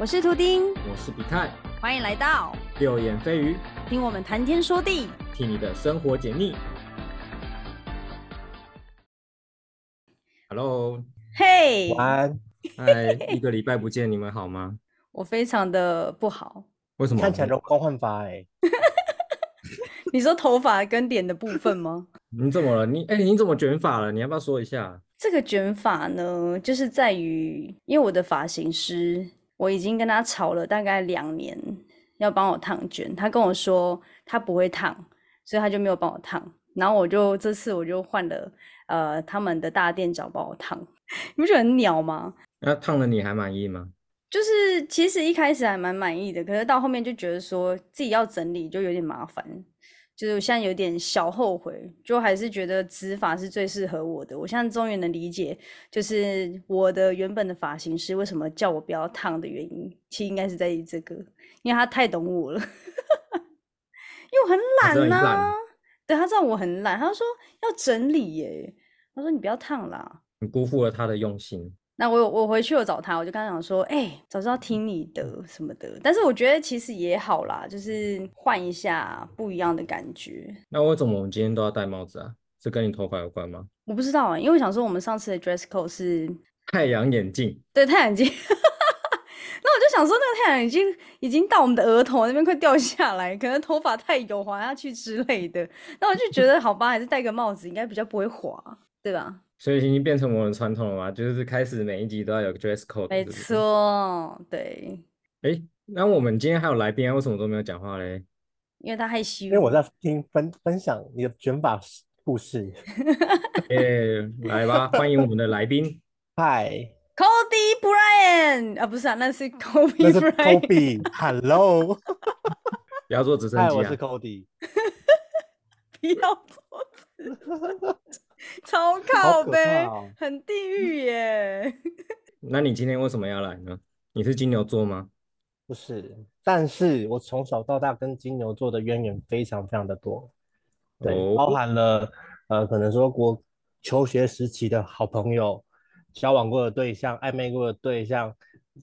我是图丁，我是比泰，欢迎来到六眼飞鱼，听我们谈天说地，替你的生活解腻。Hello，嘿，晚安。嗨，一个礼拜不见，你们好吗？我非常的不好。为什么？看起来容光焕发哎、你说头发跟脸的部分吗？你怎么了？你哎、你怎么卷发了？你要不要说一下？这个卷发呢，就是在于，因为我的发型师，我已经跟他吵了大概两年，要帮我烫卷。他跟我说他不会烫，所以他就没有帮我烫。然后我就这次我就换了呃他们的大店长帮我烫，你不觉得很鸟吗？那烫了你还满意吗？就是其实一开始还蛮满意的，可是到后面就觉得说自己要整理就有点麻烦，就是我现在有点小后悔，就还是觉得直发是最适合我的。我现在终于能理解，就是我的原本的发型师为什么叫我不要烫的原因，其实应该是在于这个，因为他太懂我了，因为我很懒呐、懒对他知道我很懒，他说要整理耶，他说你不要烫啦。你辜负了他的用心。那我有我回去我找他，我就跟他讲说，哎、早知道听你的什么的。但是我觉得其实也好啦，就是换一下不一样的感觉。那为什么我们今天都要戴帽子啊？是跟你头发有关吗？我不知道啊、因为我想说我们上次的 dress code 是太阳眼镜，对太阳眼镜，那我就想说那个太阳眼镜已经到我们的额头那边快掉下来，可能头发太油滑下去之类的。那我就觉得好吧，还是戴个帽子应该比较不会滑，对吧？所以已经变成我们的传统了嘛，就是开始每一集都要有个 dress code，没。错，对，哎，那我们今天还有来宾啊，为什么都没有讲话嘞？因为他害羞。因为我在听分分享你的卷发故事。哎，来吧，欢迎我们的来宾。嗨，Cody Bryant 啊，不是啊，那是 Kobe 那是。Kobe。Hello，不要坐直升嗨，机啊我是！Cody。不要做 可靠背很地狱耶。那你今天为什么要来呢？你是金牛座吗？不是，但是我从小到大跟金牛座的渊源非常非常的多，对，哦包含了呃，可能说国求学时期的好朋友，交往过的对象，暧昧过的对象，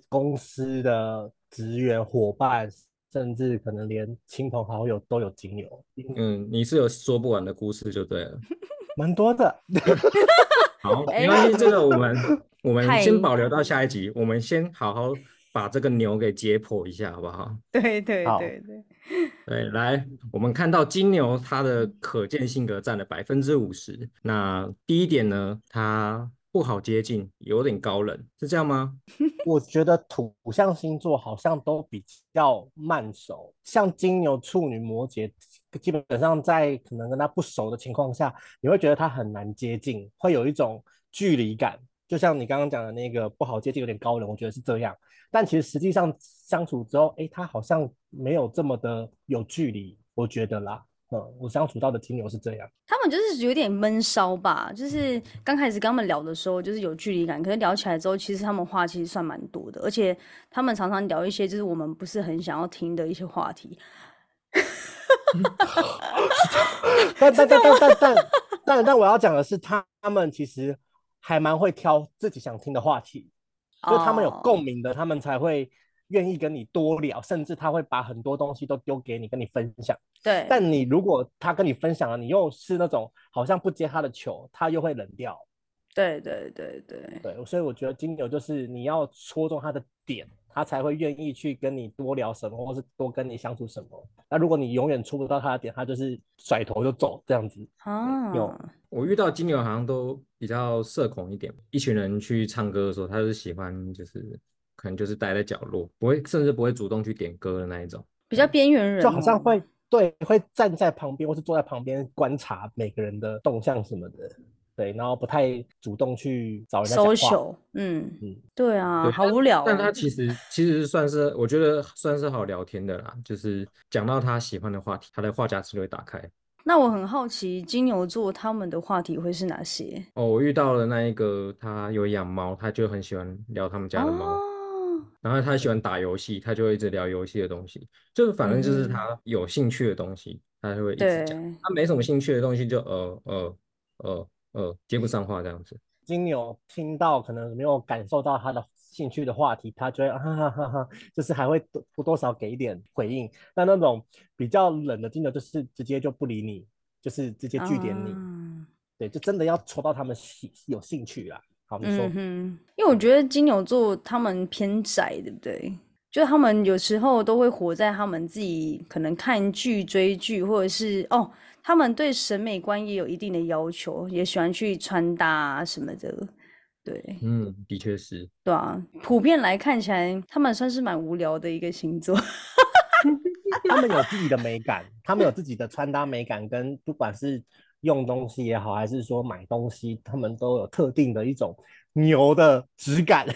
公司的职员伙伴，甚至可能连亲朋好友都有金牛，嗯，你是有说不完的故事就对了。蛮多的。好，哎没关系，这个我们 我们先保留到下一集，我们先好好把这个牛给解剖一下，好不好？对对好对对，对，来，我们看到金牛它的可见性格占了百分之五十。那第一点呢，它不好接近，有点高冷，是这样吗？我觉得土象星座好像都比较慢熟，像金牛、处女、摩羯，基本上在可能跟他不熟的情况下，你会觉得他很难接近，会有一种距离感。就像你刚刚讲的那个不好接近，有点高冷，我觉得是这样。但其实实际上相处之后，诶，他好像没有这么的有距离，我觉得啦。嗯，我相处到的金牛是这样。他们就是有点闷骚吧，就是刚开始跟他们聊的时候，就是有距离感，可是聊起来之后，其实他们话其实算蛮多的，而且他们常常聊一些就是我们不是很想要听的一些话题。但但但但但 但但但我要讲的是，他他们其实还蛮会挑自己想听的话题，就是他们有哦共鸣的，他们才会愿意跟你多聊，甚至他会把很多东西都丢给你，跟你分享。对，但你如果他跟你分享了，你又是那种好像不接他的球，他又会冷掉。对对对对，对，所以我觉得金牛就是你要戳中他的点，他才会愿意去跟你多聊什么，或是多跟你相处什么。那如果你永远戳不到他的点，他就是甩头就走这样子。啊，有我遇到金牛好像都比较社恐一点，一群人去唱歌的时候，他就是喜欢就是可能就是待在角落，不会甚至不会主动去点歌的那一种。比较边缘人、哦，就好像会对会站在旁边或是坐在旁边观察每个人的动向什么的，对，然后不太主动去找人家讲话。social，嗯嗯，对啊，对好无聊、哦。但他其实其实算是我觉得算是好聊天的啦，就是讲到他喜欢的话题，他的话匣子就会打开。那我很好奇，金牛座他们的话题会是哪些？哦，我遇到了那一个，他有养猫，他就很喜欢聊他们家的猫。哦，然后他喜欢打游戏，他就会一直聊游戏的东西，就是反正就是嗯他有兴趣的东西，他就会一直对，讲。他没什么兴趣的东西就呃呃呃呃接不上话这样子。金牛听到可能没有感受到他的兴趣的话题，他就会哈哈哈哈，就是还会多多少给一点回应。那那种比较冷的金牛，就是直接就不理你，就是直接拒点你。嗯对，就真的要戳到他们兴有兴趣啦。好，你说，嗯哼，因为我觉得金牛座他们偏宅，对不对？就他们有时候都会活在他们自己可能看剧、追剧，或者是哦，他们对审美观也有一定的要求，也喜欢去穿搭啊什么的。对，嗯，的确是。对啊，普遍来看起来，他们算是蛮无聊的一个星座。他们有自己的 美感，他们有自己的穿搭美感，跟不管是用东西也好，还是说买东西，他们都有特定的一种牛的质感。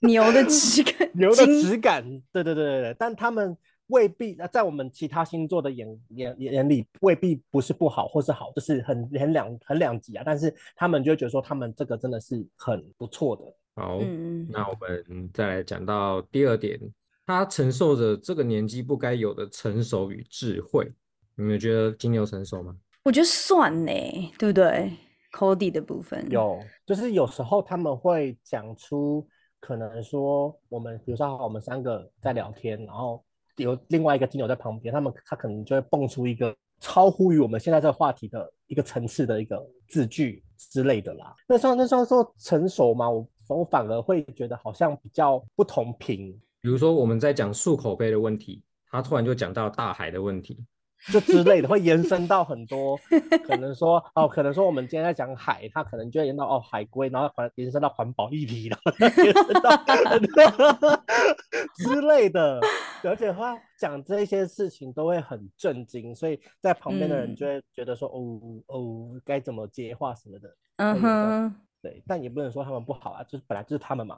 牛的质感，牛的质感，对对对对对，但他们未必在我们其他星座的眼眼眼里未必不是不好或是好，就是很很两很两极啊。但是他们就会觉得说，他们这个真的是很不错的。好，那我们再来讲到第二点，他承受着这个年纪不该有的成熟与智慧。你们觉得金牛成熟吗？我觉得算呢，对不对？Cody 的部分有，就是有时候他们会讲出，可能说我们比如说我们三个在聊天，然后有另外一个金牛在旁边，他们他可能就会蹦出一个超乎于我们现在这个话题的一个层次的一个字句之类的啦。那算那算说成熟吗？我我反而会觉得好像比较不同频，比如说我们在讲漱口杯的问题，他突然就讲到大海的问题。就之类的，会延伸到很多，可能说哦，可能说我们今天在讲海，它可能就会延到哦海龟，然后环延伸到环保议题，然后再延伸到 之类的，而且他讲这些事情都会很震惊，所以在旁边的人嗯。就会觉得说、哦哦该怎么接话什么的，嗯哼，对，但也不能说他们不好啊，就是本来就是他们嘛，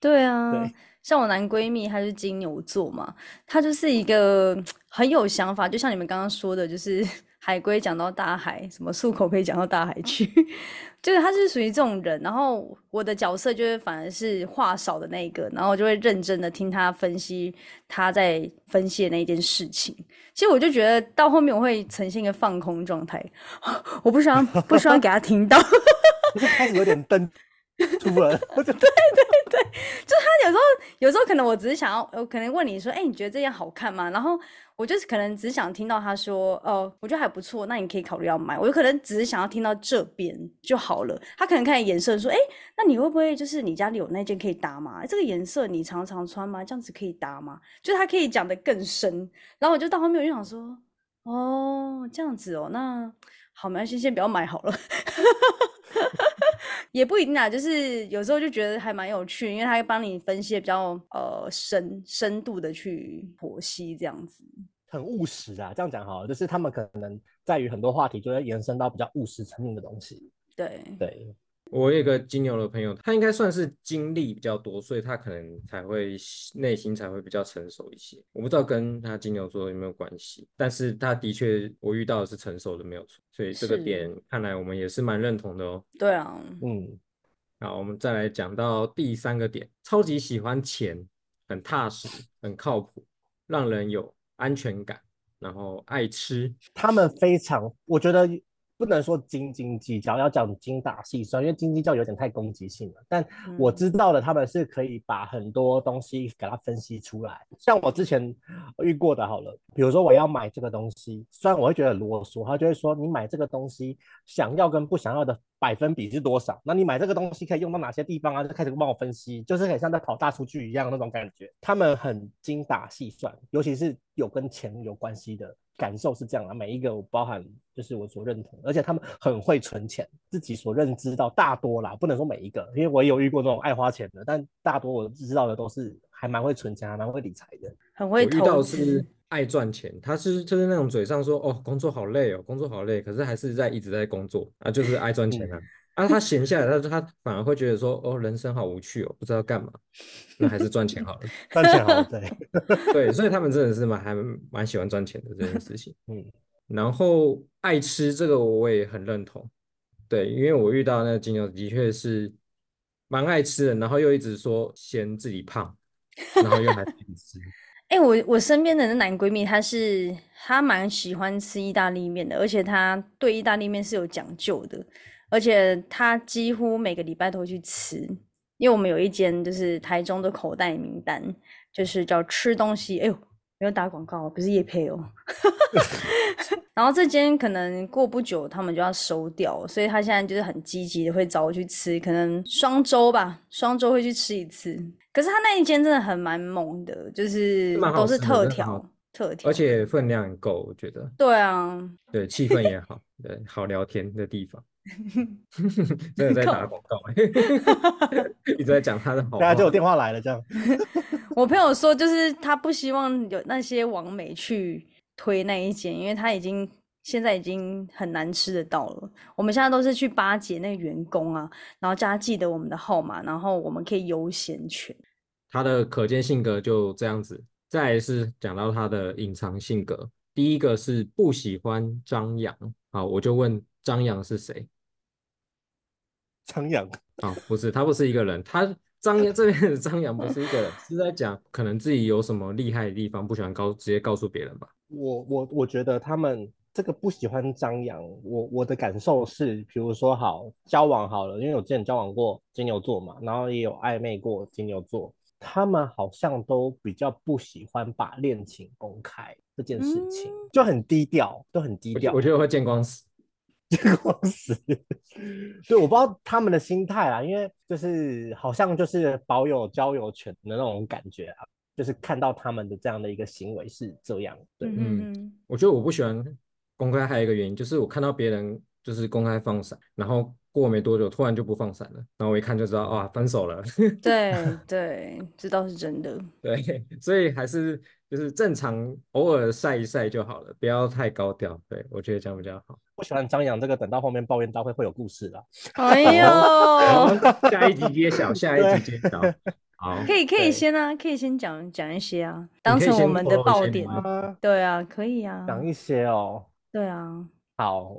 对啊，对像我男闺蜜，他是金牛座嘛，他就是一个很有想法，就像你们刚刚说的，就是 海龟讲到大海，什么漱口可以讲到大海去，就是他是属于这种人。然后我的角色就是反而是话少的那一个，然后我就会认真的听他分析他在分析的那一件事情。其实我就觉得到后面我会呈现一个放空状态，我不希望不希望给他听到。就是开始有点登出了，我就他有时候，有时候可能我只是想要，我可能问你说，哎、你觉得这件好看吗？然后我就是可能只想听到他说，哦，我觉得还不错，那你可以考虑要买。我有可能只是想要听到这边就好了。他可能看眼色说，哎、那你会不会就是你家里有那件可以搭吗？这个颜色你常常穿吗？这样子可以搭吗？就他可以讲的更深。然后我就到后面我就想说，哦，这样子哦，那好，没关系，先不要买好了。也不一定啊，就是有时候就觉得还蛮有趣，因为他会帮你分析得比较呃深深度的去剖析这样子。很务实啊，这样讲好了，就是他们可能在于很多话题就会延伸到比较务实层面的东西。对，对，我有一个金牛的朋友，他应该算是经历比较多，所以他可能才会内心才会比较成熟一些。我不知道跟他金牛座有没有关系，但是他的确我遇到的是成熟的没有错，所以这个是点看来我们也是蛮认同的哦。对啊，嗯，好，我们再来讲到第三个点，超级喜欢钱，很踏实，很靠谱，让人有安全感，然后爱吃。他们非常，我觉得不能说斤斤计较，要讲精打细算，因为斤斤计较有点太攻击性了。但我嗯知道的，他们是可以把很多东西给它分析出来。像我之前遇过的，好了，比如说我要买这个东西，虽然我会觉得很啰嗦，他就会说你买这个东西想要跟不想要的百分比是多少？那你买这个东西可以用到哪些地方啊？就开始帮我分析，就是很像在跑大数据一样那种感觉。他们很精打细算，尤其是有跟钱有关系的感受是这样啊。每一个我包含就是我所认同，而且他们很会存钱，自己所认知到大多啦，不能说每一个，因为我也有遇过那种爱花钱的，但大多我知道的都是还蛮会存钱，还蛮会理财的。很会投资是。爱赚钱，他是就是那种嘴上说哦工作好累哦，工作好累，可是还是在一直在工作啊，就是爱赚钱啊。啊，他闲下来，他他反而会觉得说哦人生好无趣哦，不知道干嘛，那还是赚钱好了。赚钱好，对，对，所以他们真的是蛮还蛮喜欢赚钱的这件事情。嗯，然后爱吃这个我也很认同，对，因为我遇到那个金牛的确是蛮爱吃的，然后又一直说嫌自己胖，然后又还自己吃。哎、我我身边的那男闺蜜，他是他蛮喜欢吃意大利面的，而且他对意大利面是有讲究的，而且他几乎每个礼拜都会去吃。因为我们有一间就是台中的口袋名单，就是叫吃东西。哎呦，没有打广告，不是叶配哦。然后这间可能过不久他们就要收掉，所以他现在就是很积极的会找我去吃，可能双周吧，双周会去吃一次。可是他那一间真的很蛮猛的，就是都是特调，特调，而且分量很够，我觉得。对啊，对，气氛也好，对，好聊天的地方。真的在打广告，一直在讲他的好。大家，就有电话来了，这样。我朋友说，就是他不希望有那些网美去推那一间，因为他已经现在已经很难吃得到了。我们现在都是去巴结那个员工啊，然后叫他记得我们的号码，然后我们可以优先权。他的可见性格就这样子。再是讲到他的隐藏性格，第一个是不喜欢张扬。好，我就问张扬是谁？张扬啊，不是，他不是一个人。他张扬这边的张扬不是一个人，是在讲可能自己有什么厉害的地方，不喜欢告直接告诉别人吧。我我我觉得他们这个不喜欢张扬，我我的感受是，比如说好交往好了，因为我之前交往过金牛座嘛，然后也有暧昧过金牛座，他们好像都比较不喜欢把恋情公开这件事情，就很低调，都很低调。我觉得会见光死。见光死，对，我不知道他们的心态啊，因为就是好像就是保有交友权的那种感觉啊，就是看到他们的这样的一个行为是这样，对，嗯，我觉得我不喜欢公开，还有一个原因就是我看到别人就是公开放闪，然后过没多久突然就不放闪了，然后我一看就知道啊，分手了，对 对，这倒是真的，对，所以还是。就是正常偶尔晒一晒就好了，不要太高调。对我觉得这样比较好。不喜欢张扬这个，等到后面抱怨大会会有故事的。哎呦，下一集揭晓，下一集揭晓。好，可以可以先啊，可以先讲讲一些啊，当成我们的爆点。对啊，可以啊，讲一些哦。对啊。好，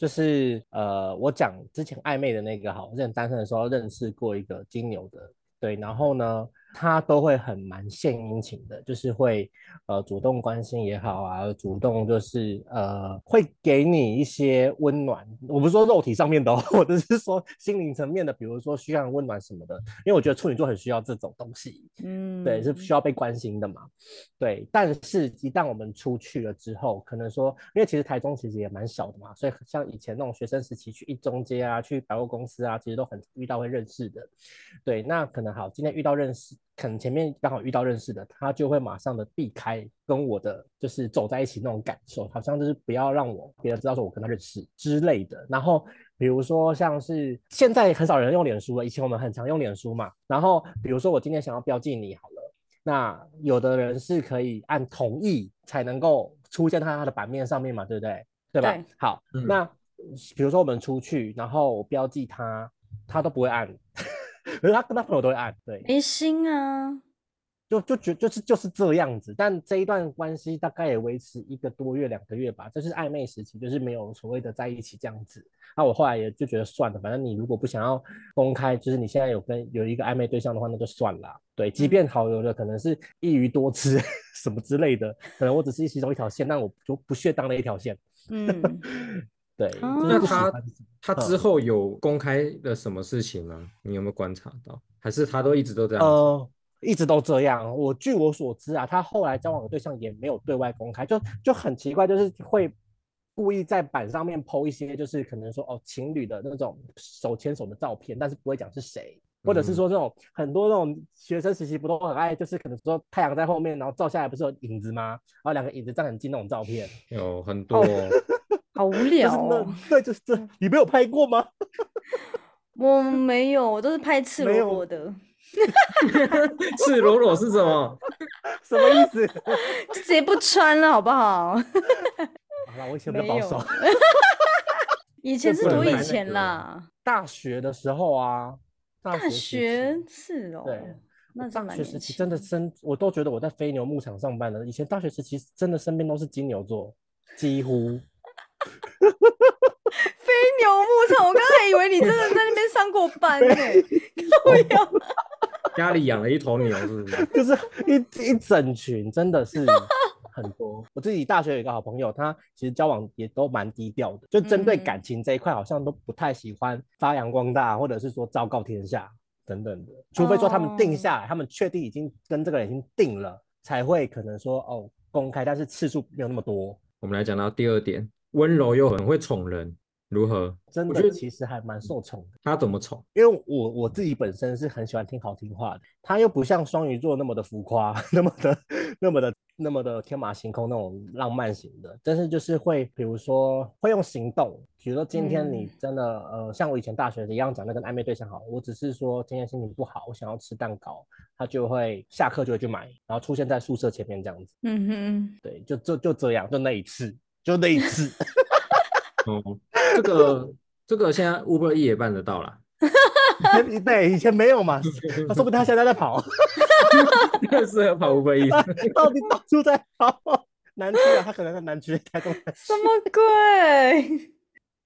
就是呃，我讲之前暧昧的那个，哈，认单身的时候认识过一个金牛的，对，然后呢。他都会很蛮献殷勤的，就是会呃主动关心也好啊，主动就是呃会给你一些温暖。我不是说肉体上面的，我只是说心灵层面的，比如说需要温暖什么的。因为我觉得处女座很需要这种东西，嗯，对，是需要被关心的嘛。对，但是一旦我们出去了之后，可能说，因为其实台中其实也蛮小的嘛，所以像以前那种学生时期去一中街啊，去百货公司啊，其实都很遇到会认识的。对，那可能好，今天遇到认识。可能前面刚好遇到认识的，他就会马上的避开跟我的就是走在一起那种感受，好像就是不要让我别人知道说我跟他认识之类的。然后比如说像是现在很少人用脸书了，以前我们很常用脸书嘛。然后比如说我今天想要标记你好了，那有的人是可以按同意才能够出现在他的版面上面嘛，对不对？对吧？好，那比如说我们出去，然后我标记他，他都不会按。可是他跟他朋友都会按，对，没心啊，就就觉就是就是这样子。但这一段关系大概也维持一个多月、两个月吧，这是暧昧时期，就是没有所谓的在一起这样子。那我后来也就觉得算了，反正你如果不想要公开，就是你现在有跟有一个暧昧对象的话，那就算了。对，即便好友的可能是一鱼多吃什么之类的，可能我只是其中一条线，但我就不屑当那一条线。嗯。对，那他他之后有公开的什么事情吗？你有没有观察到？还是他都一直都这样？呃，一直都这样。我据我所知啊，他后来交往的对象也没有对外公开，就就很奇怪，就是会故意在板上面 PO 一些，就是可能说哦情侣的那种手牵手的照片，但是不会讲是谁，或者是说这种很多那种学生时期不都很爱，就是可能说太阳在后面，然后照下来不是有影子吗？然后两个影子站很近那种照片，有很多。好无 聊哦！对，就是这，你没有拍过吗？我没有，我都是拍赤裸裸的。赤裸裸是什么？什么意思？就直接不穿了，好不好？好了，我以前比较保守。以前是多以前啦，大学的时候啊。大学是哦。对，那大学时期真的身，我都觉得我在飞牛牧场上班了。以前大学时期真的身边都是金牛座，几乎。飞牛牧场，我刚才以为你真的在那边上过班呢。家里养了一头牛，是不是？就是一一整群，真的是很多。我自己大学有一个好朋友，他其实交往也都蛮低调的，就针对感情这一块，好像都不太喜欢发扬光大，或者是说昭告天下。等等的，除非说他们定哦下来，他们确定已经跟这个人已经定了，才会可能说哦公开，但是次数没有那么多。我们来讲到第二点，温柔又很会宠人，如何？真的我觉得其实还蛮受宠的，他怎么宠？因为我我自己本身是很喜欢听好听话的，他又不像双鱼座那么的浮夸，那么的那么的那么的天马行空那种浪漫型的，但是就是会比如说会用行动，比如说今天你嗯。真的、呃像我以前大学一样讲那跟暧昧对象好，我只是说今天心情不好，我想要吃蛋糕，他就会下课就会去买，然后出现在宿舍前面这样子，嗯哼，对，就就就这样，就那一次，就那一次。哦，这个这个现在 Uber E 也办得到啦。对，以前没有嘛，他说不定他现在在跑，适合跑 Uber E。到底到处在跑。南区啊，他可能在南区，台中南区什么鬼？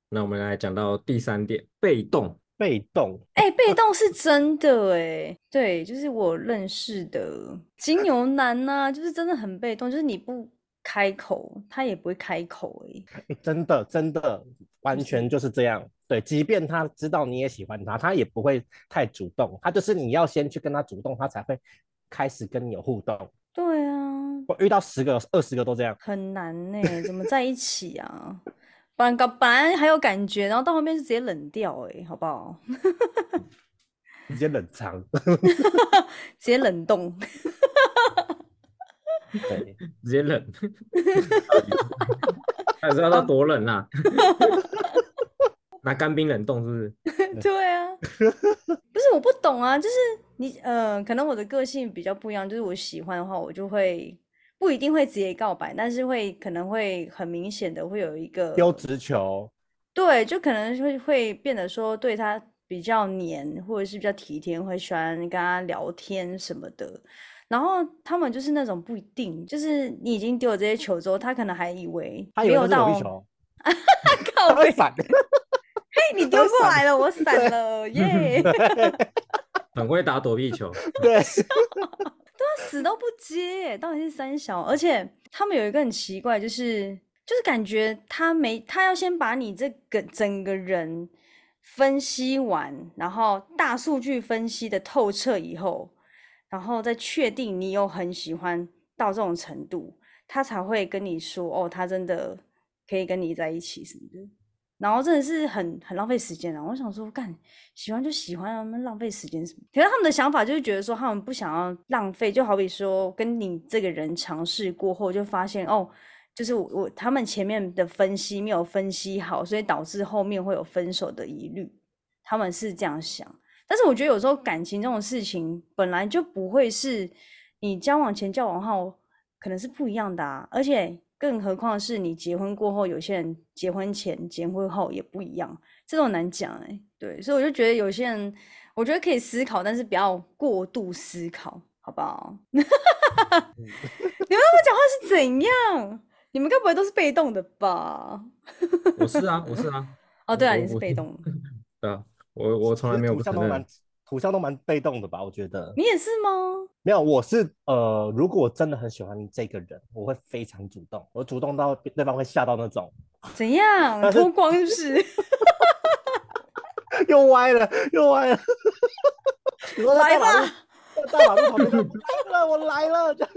那我们来讲到第三点，被动。被动，哎、被动是真的哎，对，就是我认识的金牛男呐、就是真的很被动，就是你不开口，他也不会开口哎。诶 真的真的完全就是这样。对，即便他知道你也喜欢他，他也不会太主动，他就是你要先去跟他主动，他才会开始跟你有互动。对啊，我遇到十个、二十个都这样，很难呢，怎么在一起啊？不然搞本来还有感觉，然后到后面就直接冷掉哎，好不好？直接冷藏。直接冷冻。对，直接冷，还知道他多冷啊？拿干冰冷冻是不是？对啊，不是我不懂啊，就是你呃，可能我的个性比较不一样，就是我喜欢的话，我就会不一定会直接告白，但是会可能会很明显的会有一个丢直球，对，就可能会会变得说对他比较黏，或者是比较体贴，会喜欢跟他聊天什么的。然后他们就是那种不一定，就是你已经丢了这些球之后，他可能还以为没有到 他会闪。嘿，你丢过闪来了，我闪了，耶！很会打躲避球，对，他死都不接，到底是三小？而且他们有一个很奇怪，就是就是感觉他没，他要先把你这个整个人分析完，然后大数据分析的透彻以后，然后再确定你有很喜欢到这种程度，他才会跟你说哦，他真的可以跟你在一起什么的。然后真的是很很浪费时间啊！我想说，干喜欢就喜欢啊，他们浪费时间什么？可是他们的想法就是觉得说，他们不想要浪费，就好比说跟你这个人尝试过后，就发现哦，就是我我他们前面的分析没有分析好，所以导致后面会有分手的疑虑。他们是这样想，但是我觉得有时候感情这种事情本来就不会是你交往前、交往后可能是不一样的啊，而且更何况是你结婚过后，有些人结婚前、结婚后也不一样，这种难讲哎、对，所以我就觉得有些人，我觉得可以思考，但是不要过度思考，好不好？你们跟我讲话是怎样？你们该不会都是被动的吧？我是啊，我是啊，哦，对啊，我你是被动的，对啊，我我从来没有土不承认象都蛮。土象都蛮被动的吧？我觉得你也是吗？没有，我是呃，如果我真的很喜欢这个人，我会非常主动，我主动到对方会吓到那种，怎样脱光是不是？又歪了，又歪了。来吧，在大马路旁边说，来了，我来了，这样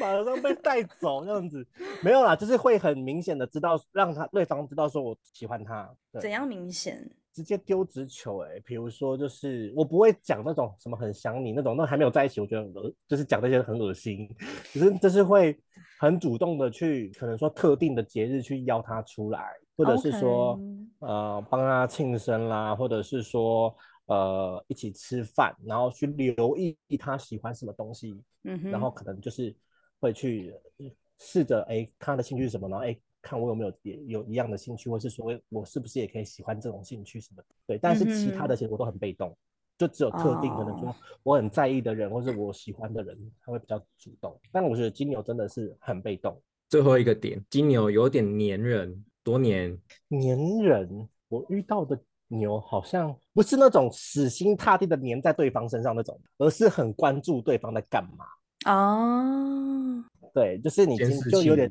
马上被带走这样子，没有啦，就是会很明显的知道，让他对方知道说我喜欢他，对怎样明显？直接丢直球、欸，哎，比如说就是我不会讲那种什么很想你那种，那还没有在一起，我觉得很恶，就是讲那些很恶心，可是 就是会很主动的去，可能说特定的节日去邀他出来，或者是说呃帮他庆生啦，或者是说呃一起吃饭，然后去留意他喜欢什么东西，嗯，然后可能就是会去呃试着哎看他的兴趣是什么，然后哎看我有没有也有一样的兴趣，或是说我是不是也可以喜欢这种兴趣什么的。对，但是其他的其实我都很被动，就只有特定可能说哦我很在意的人，或是我喜欢的人，他会比较主动。但我觉得金牛真的是很被动，最后一个点，金牛有点黏人，多黏。黏人。我遇到的牛好像不是那种死心塌地的粘在对方身上那种，而是很关注对方在干嘛。哦，对，就是你就有点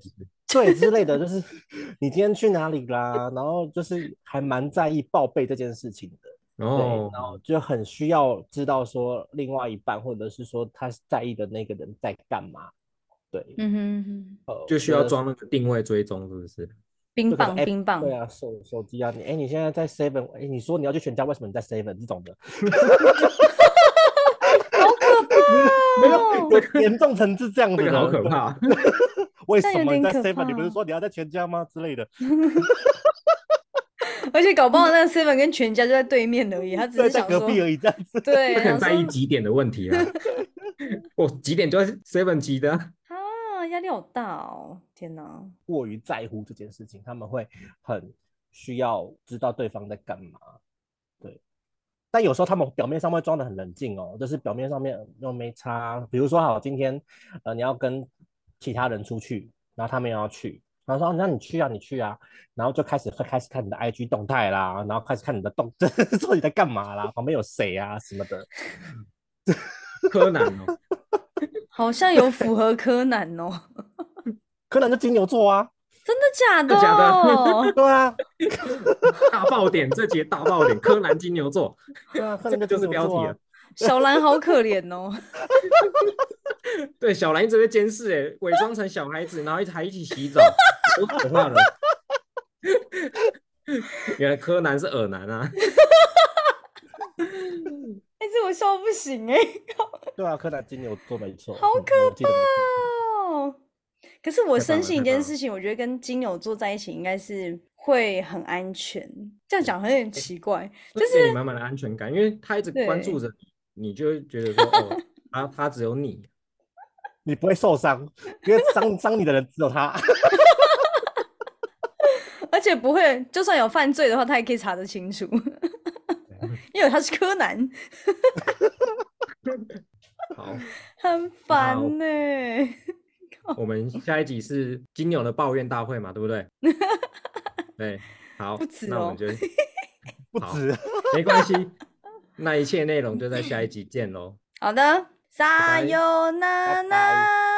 对之类的，就是你今天去哪里啦，然后就是还蛮在意报备这件事情的。对，哦，然后就很需要知道说另外一半或者是说他在意的那个人在干嘛。对，嗯哼哼，呃就需要装那个定位追踪，是不是？冰棒冰棒对，啊，手手机啊，你哎，你现在在 Seven，哎，你说你要去全家，为什么你在 Seven 这种的？好可怕 没有严重成是这样子的，这个好可怕。为什么你在 Seven？你不是说你要在全家吗？之类的，而且搞不好那个 seven 跟全家就在对面而已，他只，是想说，在隔壁而已这样子。对，这可能在意几点的问题啊。我几点就在 seven 级的啊，啊，压力好大哦！天哪，过于在乎这件事情，他们会很需要知道对方在干嘛。对，但有时候他们表面上会装的很冷静哦，就是表面上面又没差。比如说，好，今天呃你要跟其他人出去，然后他们也要去，然后说那你去啊，你去啊，然后就开始会开始看你的 IG 动态啦，然后开始看你的动，说你在干嘛啦，旁边有谁啊什么的。柯南哦，好像有符合柯南哦，柯南就金牛座啊，真的假的？真的假的对啊，大爆点，这节大爆点，柯南金牛座，对啊，柯这个南就就是标题了。小兰好可怜哦，对，小兰一直被监视，哎，伪装成小孩子，然后一起还一起洗澡，多可怕了！原来柯南是耳男啊！哎、这我笑不行哎、对啊，柯南金牛座没错，嗯好可我记得没错哦。可是我深信一件事情，我觉得跟金牛座在一起应该是会很安全。这样讲好像有点奇怪，就是你满满的安全感，因为他一直关注着你，你就会觉得说，哦，他他只有你，你不会受伤，因为伤伤你的人只有他。而且不会，就算有犯罪的话，他也可以查得清楚，因为他是柯南，好，很烦呢、我们下一集是金牛的抱怨大会嘛，对不对？对，好不止，哦那我们就好不止，没关系，那一切内容就在下一集见喽。好的，撒拜由那拜拉。